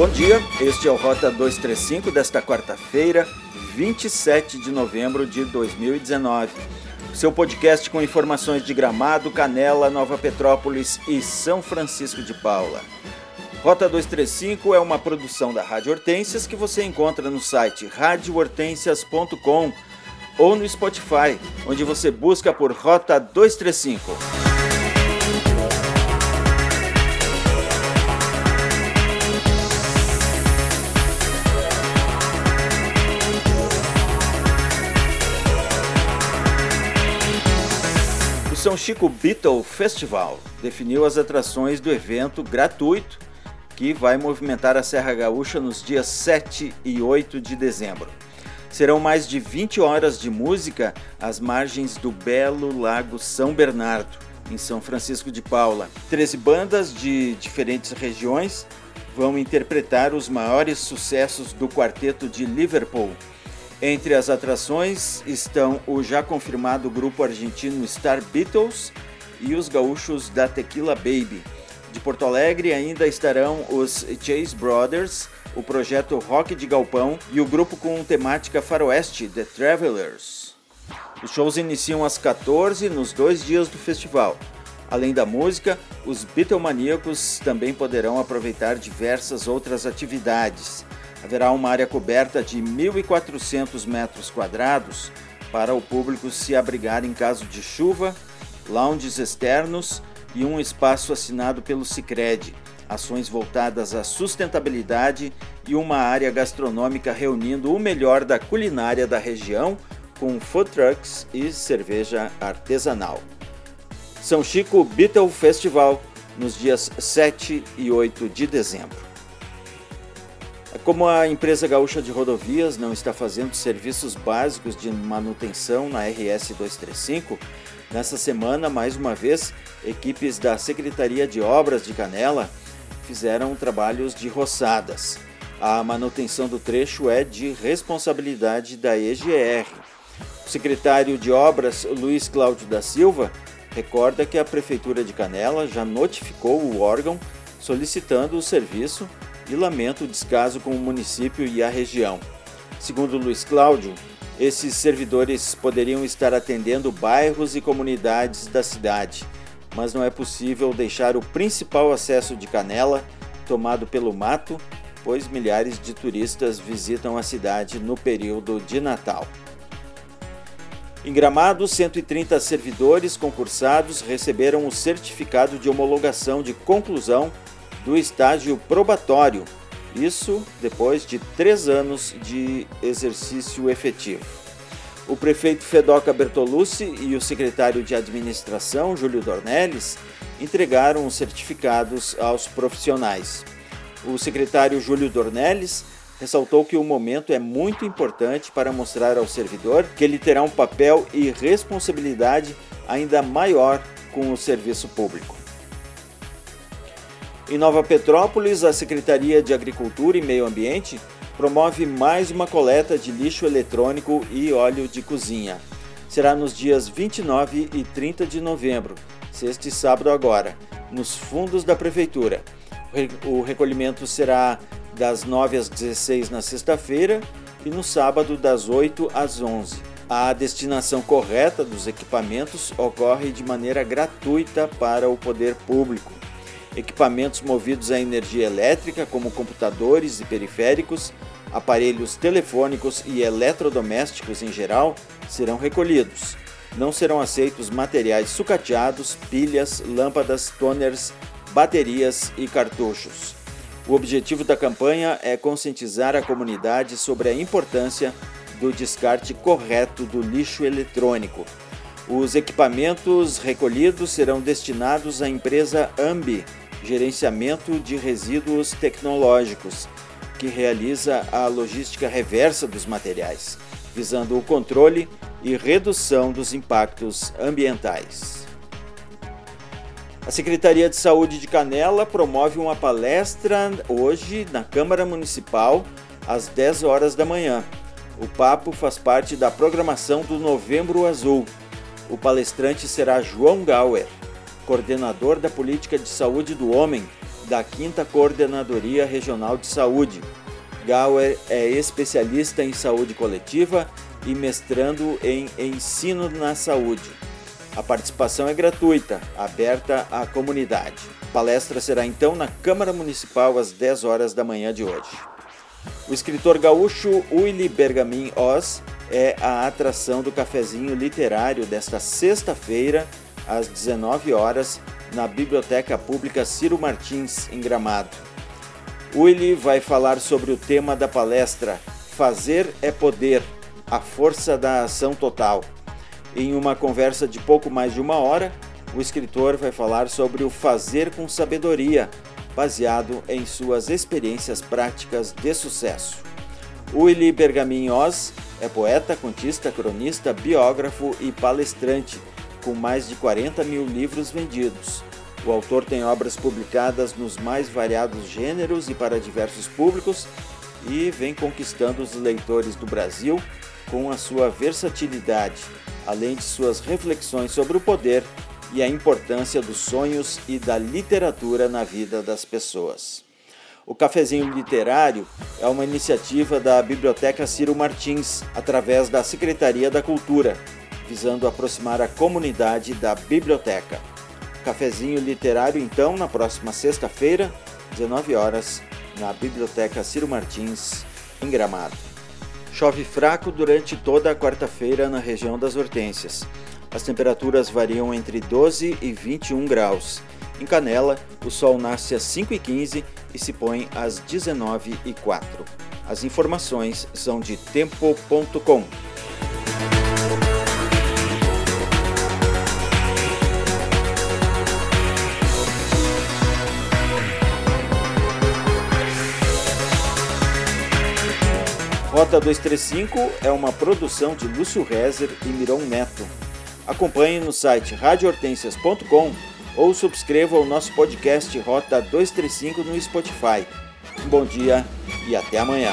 Bom dia, este é o Rota 235 desta quarta-feira, 27 de novembro de 2019. Seu podcast com informações de Gramado, Canela, Nova Petrópolis e São Francisco de Paula. Rota 235 é uma produção da Rádio Hortências que você encontra no site radiohortensias.com ou no Spotify, onde você busca por Rota 235. São Chico Beatle Festival definiu as atrações do evento gratuito que vai movimentar a Serra Gaúcha nos dias 7 e 8 de dezembro. Serão mais de 20 horas de música às margens do belo Lago São Bernardo, em São Francisco de Paula. Treze bandas de diferentes regiões vão interpretar os maiores sucessos do quarteto de Liverpool, entre as atrações estão o já confirmado grupo argentino Star Beatles e os gaúchos da Tequila Baby. De Porto Alegre ainda estarão os Chase Brothers, o projeto Rock de Galpão e o grupo com temática faroeste The Travelers. Os shows iniciam às 14 nos dois dias do festival. Além da música, os Beatlemaníacos também poderão aproveitar diversas outras atividades haverá uma área coberta de 1.400 metros quadrados para o público se abrigar em caso de chuva, lounges externos e um espaço assinado pelo Sicredi, ações voltadas à sustentabilidade e uma área gastronômica reunindo o melhor da culinária da região com food trucks e cerveja artesanal. São Chico Beatle Festival nos dias 7 e 8 de dezembro. Como a empresa gaúcha de rodovias não está fazendo serviços básicos de manutenção na RS 235, nessa semana, mais uma vez, equipes da Secretaria de Obras de Canela fizeram trabalhos de roçadas. A manutenção do trecho é de responsabilidade da EGR. O secretário de Obras, Luiz Cláudio da Silva, recorda que a Prefeitura de Canela já notificou o órgão solicitando o serviço e lamenta o descaso com o município e a região. Segundo Luiz Cláudio, esses servidores poderiam estar atendendo bairros e comunidades da cidade, mas não é possível deixar o principal acesso de Canela tomado pelo mato, pois milhares de turistas visitam a cidade no período de Natal. Em Gramado, 130 servidores concursados receberam o certificado de homologação de conclusão do estágio probatório, isso depois de três anos de exercício efetivo. O prefeito Fedoca Bertolucci e o secretário de administração, Júlio Dornelles, entregaram os certificados aos profissionais. O secretário Júlio Dornelles ressaltou que o momento é muito importante para mostrar ao servidor que ele terá um papel e responsabilidade ainda maior com o serviço público. Em Nova Petrópolis, a Secretaria de Agricultura e Meio Ambiente promove mais uma coleta de lixo eletrônico e óleo de cozinha. Será nos dias 29 e 30 de novembro, sexta e sábado agora, nos fundos da Prefeitura. O recolhimento será das 9 às 16 na sexta-feira e no sábado das 8 às 11. A destinação correta dos equipamentos ocorre de maneira gratuita para o poder público. Equipamentos movidos a energia elétrica, como computadores e periféricos, aparelhos telefônicos e eletrodomésticos em geral, serão recolhidos. Não serão aceitos materiais sucateados, pilhas, lâmpadas, toners, baterias e cartuchos. O objetivo da campanha é conscientizar a comunidade sobre a importância do descarte correto do lixo eletrônico. Os equipamentos recolhidos serão destinados à empresa Ambi, Gerenciamento de Resíduos Tecnológicos, que realiza a logística reversa dos materiais, visando o controle e redução dos impactos ambientais. A Secretaria de Saúde de Canela promove uma palestra hoje na Câmara Municipal às 10 horas da manhã. O papo faz parte da programação do Novembro Azul. O palestrante será João Gauer coordenador da Política de Saúde do Homem da 5 Coordenadoria Regional de Saúde. Gauer é especialista em saúde coletiva e mestrando em ensino na saúde. A participação é gratuita, aberta à comunidade. A palestra será então na Câmara Municipal às 10 horas da manhã de hoje. O escritor gaúcho Willy Bergamin Oz é a atração do cafezinho literário desta sexta-feira, às 19 horas, na Biblioteca Pública Ciro Martins, em Gramado. Willy vai falar sobre o tema da palestra Fazer é Poder a força da ação total. Em uma conversa de pouco mais de uma hora, o escritor vai falar sobre o fazer com sabedoria, baseado em suas experiências práticas de sucesso. Willy Bergamin Oz é poeta, contista, cronista, biógrafo e palestrante, com mais de 40 mil livros vendidos. O autor tem obras publicadas nos mais variados gêneros e para diversos públicos e vem conquistando os leitores do Brasil com a sua versatilidade, além de suas reflexões sobre o poder e a importância dos sonhos e da literatura na vida das pessoas. O Cafezinho Literário é uma iniciativa da Biblioteca Ciro Martins, através da Secretaria da Cultura, visando aproximar a comunidade da biblioteca. Cafezinho Literário, então, na próxima sexta-feira, 19 horas, na Biblioteca Ciro Martins, em Gramado. Chove fraco durante toda a quarta-feira na região das Hortênsias. As temperaturas variam entre 12 e 21 graus. Em Canela, o sol nasce às 5h15 e se põe às 19h04. As informações são de tempo.com. Rota 235 é uma produção de Lúcio Rezer e Miron Neto. Acompanhe no site radiohortensias.com ou subscreva o nosso podcast Rota 235 no Spotify. Um bom dia e até amanhã.